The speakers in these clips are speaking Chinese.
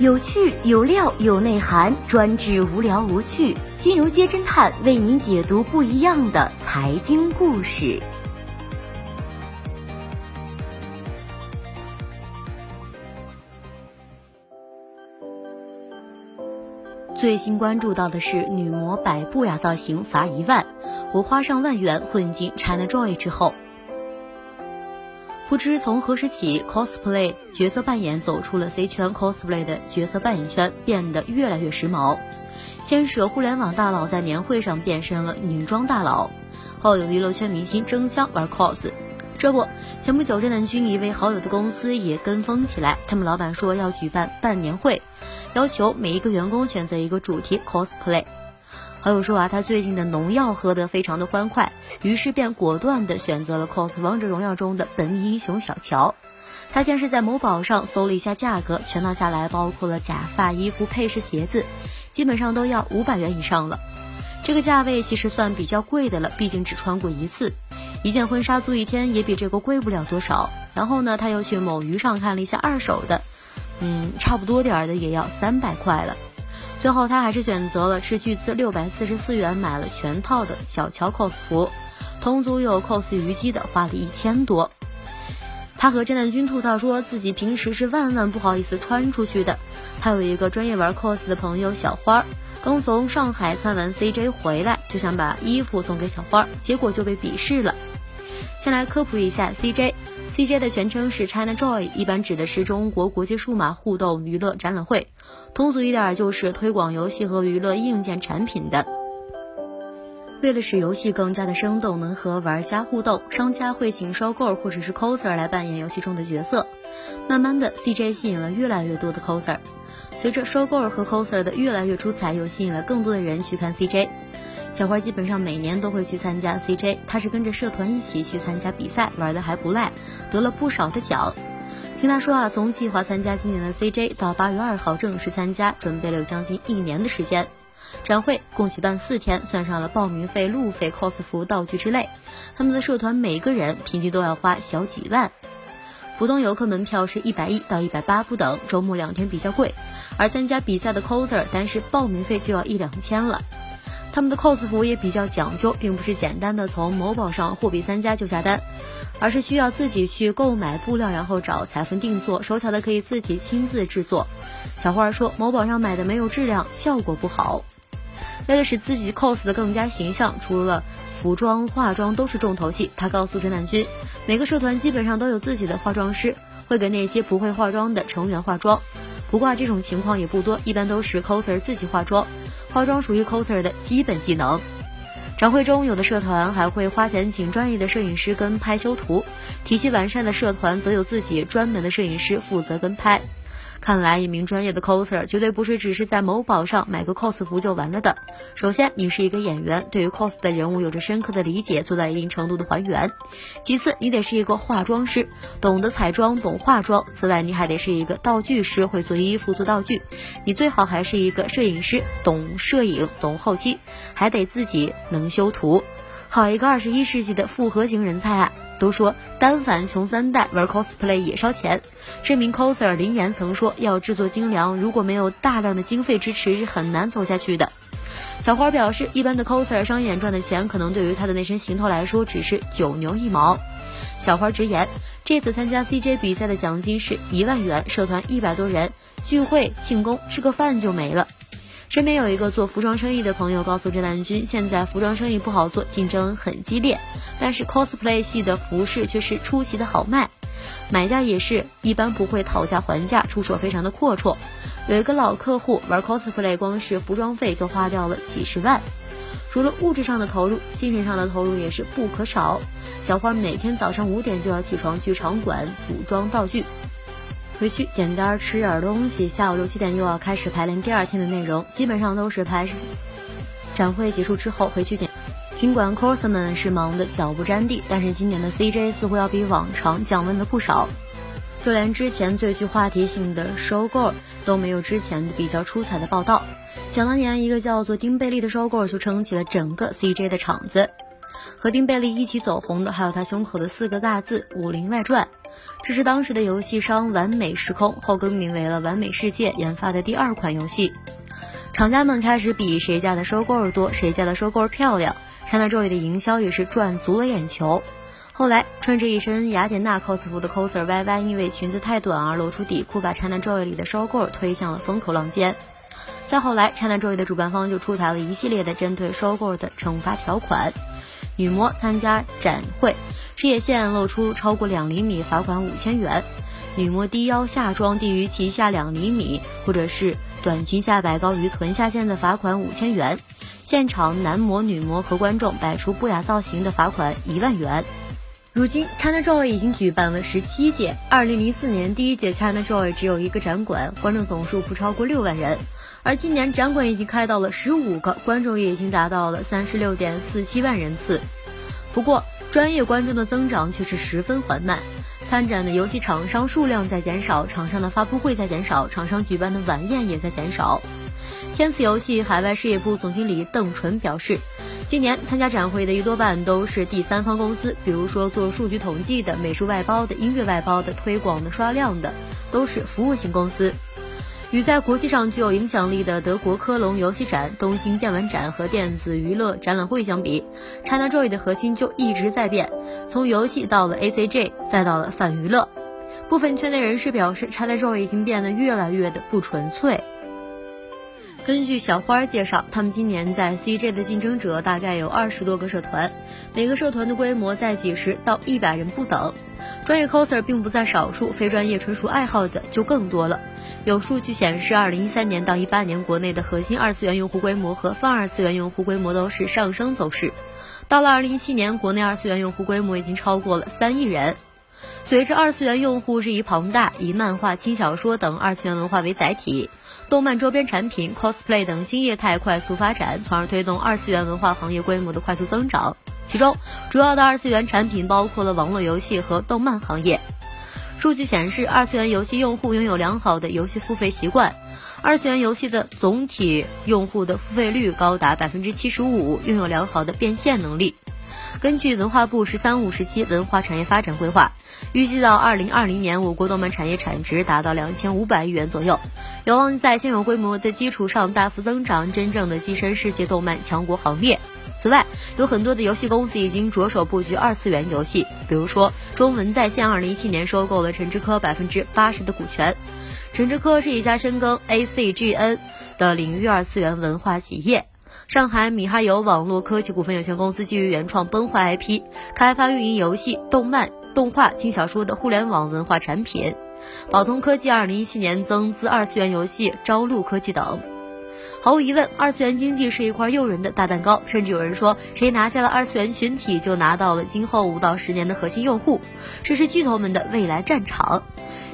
有趣有料有内涵，专治无聊无趣。金融街侦探为您解读不一样的财经故事。最新关注到的是女模摆不雅造型罚一万，我花上万元混进 ChinaJoy 之后。不知从何时起，cosplay 角色扮演走出了 C 圈 cosplay 的角色扮演圈，变得越来越时髦。先是互联网大佬在年会上变身了女装大佬，后有娱乐圈明星争相玩 cos。这不，前不久郑南军一位好友的公司也跟风起来，他们老板说要举办办年会，要求每一个员工选择一个主题 cosplay。好友说啊，他最近的农药喝得非常的欢快，于是便果断的选择了 cos 王者荣耀中的本命英雄小乔。他先是在某宝上搜了一下价格，全套下来包括了假发、衣服、配饰、鞋子，基本上都要五百元以上了。这个价位其实算比较贵的了，毕竟只穿过一次，一件婚纱租一天也比这个贵不了多少。然后呢，他又去某鱼上看了一下二手的，嗯，差不多点儿的也要三百块了。最后，他还是选择了斥巨资六百四十四元买了全套的小乔 cos 服，同组有 cos 虞姬的，花了一千多。他和郑南军吐槽说自己平时是万万不好意思穿出去的。他有一个专业玩 cos 的朋友小花，刚从上海参完 CJ 回来，就想把衣服送给小花，结果就被鄙视了。先来科普一下 CJ。CJ 的全称是 ChinaJoy，一般指的是中国国际数码互动娱乐展览会，通俗一点就是推广游戏和娱乐硬件产品的。为了使游戏更加的生动，能和玩家互动，商家会请收购或者是 coser 来扮演游戏中的角色。慢慢的，CJ 吸引了越来越多的 coser。随着收购和 coser 的越来越出彩，又吸引了更多的人去看 CJ。小花基本上每年都会去参加 CJ，她是跟着社团一起去参加比赛，玩的还不赖，得了不少的奖。听她说啊，从计划参加今年的 CJ 到八月二号正式参加，准备了有将近一年的时间。展会共举办四天，算上了报名费、路费、cos 服、道具之类，他们的社团每个人平均都要花小几万。普通游客门票是一百一到一百八不等，周末两天比较贵，而参加比赛的 coser 单是报名费就要一两千了。他们的 cos 服也比较讲究，并不是简单的从某宝上货比三家就下单，而是需要自己去购买布料，然后找裁缝定做，手巧的可以自己亲自制作。小花说，某宝上买的没有质量，效果不好。为了使自己 cos 的更加形象，除了服装、化妆都是重头戏。他告诉郑南军，每个社团基本上都有自己的化妆师，会给那些不会化妆的成员化妆。不过这种情况也不多，一般都是 coser 自己化妆。化妆属于 coser 的基本技能。展会中，有的社团还会花钱请专业的摄影师跟拍修图，体系完善的社团则有自己专门的摄影师负责跟拍。看来，一名专业的 coser 绝对不是只是在某宝上买个 cos 服就完了的。首先，你是一个演员，对于 cos 的人物有着深刻的理解，做到一定程度的还原。其次，你得是一个化妆师，懂得彩妆，懂化妆。此外，你还得是一个道具师，会做衣服、做道具。你最好还是一个摄影师，懂摄影，懂后期，还得自己能修图。好一个二十一世纪的复合型人才啊！都说单反穷三代，玩 cosplay 也烧钱。这名 coser 林岩曾说，要制作精良，如果没有大量的经费支持，是很难走下去的。小花表示，一般的 coser 商演赚的钱，可能对于他的那身行头来说，只是九牛一毛。小花直言，这次参加 CJ 比赛的奖金是一万元，社团一百多人，聚会庆功吃个饭就没了。身边有一个做服装生意的朋友告诉郑南军，现在服装生意不好做，竞争很激烈，但是 cosplay 系的服饰却是出奇的好卖，买家也是一般不会讨价还价，出手非常的阔绰。有一个老客户玩 cosplay，光是服装费就花掉了几十万。除了物质上的投入，精神上的投入也是不可少。小花每天早上五点就要起床去场馆组装道具。回去简单吃点东西，下午六七点又要开始排练第二天的内容，基本上都是排。展会结束之后回去点。尽管 coser 们是忙得脚不沾地，但是今年的 CJ 似乎要比往常降温了不少。就连之前最具话题性的收购都没有之前的比较出彩的报道。想当年，一个叫做丁贝利的收购就撑起了整个 CJ 的场子。和丁贝利一起走红的还有他胸口的四个大字《武林外传》。这是当时的游戏商完美时空后更名为了完美世界研发的第二款游戏。厂家们开始比谁家的收购儿多，谁家的收购儿漂亮。ChinaJoy 的营销也是赚足了眼球。后来，穿着一身雅典娜 cos 服的 coser Y Y 因为裙子太短而露出底裤，把 ChinaJoy 里的收购儿推向了风口浪尖。再后来，ChinaJoy 的主办方就出台了一系列的针对收购的惩罚条款。女模参加展会，事业线露出超过两厘米，罚款五千元；女模低腰下装低于脐下两厘米，或者是短裙下摆高于臀下线的，罚款五千元；现场男模、女模和观众摆出不雅造型的，罚款一万元。如今，ChinaJoy 已经举办了十七届。二零零四年第一届 ChinaJoy 只有一个展馆，观众总数不超过六万人。而今年展馆已经开到了十五个，观众也已经达到了三十六点四七万人次。不过，专业观众的增长却是十分缓慢。参展的游戏厂商数量在减少，厂商的发布会在减少，厂商举办的晚宴也在减少。天赐游戏海外事业部总经理邓纯表示，今年参加展会的一多半都是第三方公司，比如说做数据统计的、美术外包的、音乐外包的、推广的、刷量的，都是服务型公司。与在国际上具有影响力的德国科隆游戏展、东京电玩展和电子娱乐展览会相比，ChinaJoy 的核心就一直在变，从游戏到了 ACG，再到了泛娱乐。部分圈内人士表示，ChinaJoy 已经变得越来越的不纯粹。根据小花介绍，他们今年在 CJ 的竞争者大概有二十多个社团，每个社团的规模在几十到一百人不等。专业 coser 并不在少数，非专业纯属爱好的就更多了。有数据显示，二零一三年到一八年，国内的核心二次元用户规模和泛二次元用户规模都是上升走势。到了二零一七年，国内二次元用户规模已经超过了三亿人。随着二次元用户日益庞大，以漫画、轻小说等二次元文化为载体，动漫周边产品、cosplay 等新业态快速发展，从而推动二次元文化行业规模的快速增长。其中，主要的二次元产品包括了网络游戏和动漫行业。数据显示，二次元游戏用户拥有良好的游戏付费习惯，二次元游戏的总体用户的付费率高达百分之七十五，拥有良好的变现能力。根据文化部“十三五”时期文化产业发展规划。预计到二零二零年，我国动漫产业产值达到两千五百亿元左右，有望在现有规模的基础上大幅增长，真正的跻身世界动漫强国行列。此外，有很多的游戏公司已经着手布局二次元游戏，比如说中文在线，二零一七年收购了陈之科百分之八十的股权。陈之科是一家深耕 ACGN 的领域二次元文化企业。上海米哈游网络科技股份有限公司基于原创崩坏 IP，开发运营游戏、动漫。动画、轻小说的互联网文化产品，宝通科技二零一七年增资二次元游戏朝露科技等。毫无疑问，二次元经济是一块诱人的大蛋糕，甚至有人说，谁拿下了二次元群体，就拿到了今后五到十年的核心用户，这是巨头们的未来战场。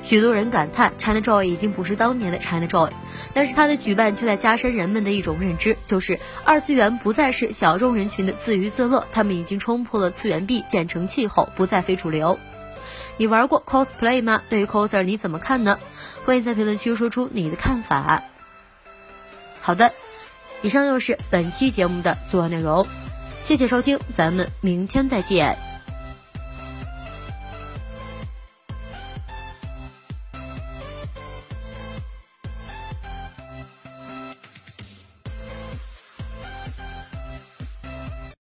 许多人感叹，ChinaJoy 已经不是当年的 ChinaJoy，但是它的举办却在加深人们的一种认知，就是二次元不再是小众人群的自娱自乐，他们已经冲破了次元壁，建成气候，不再非主流。你玩过 cosplay 吗？对于 coser 你怎么看呢？欢迎在评论区说出你的看法。好的，以上就是本期节目的所有内容，谢谢收听，咱们明天再见。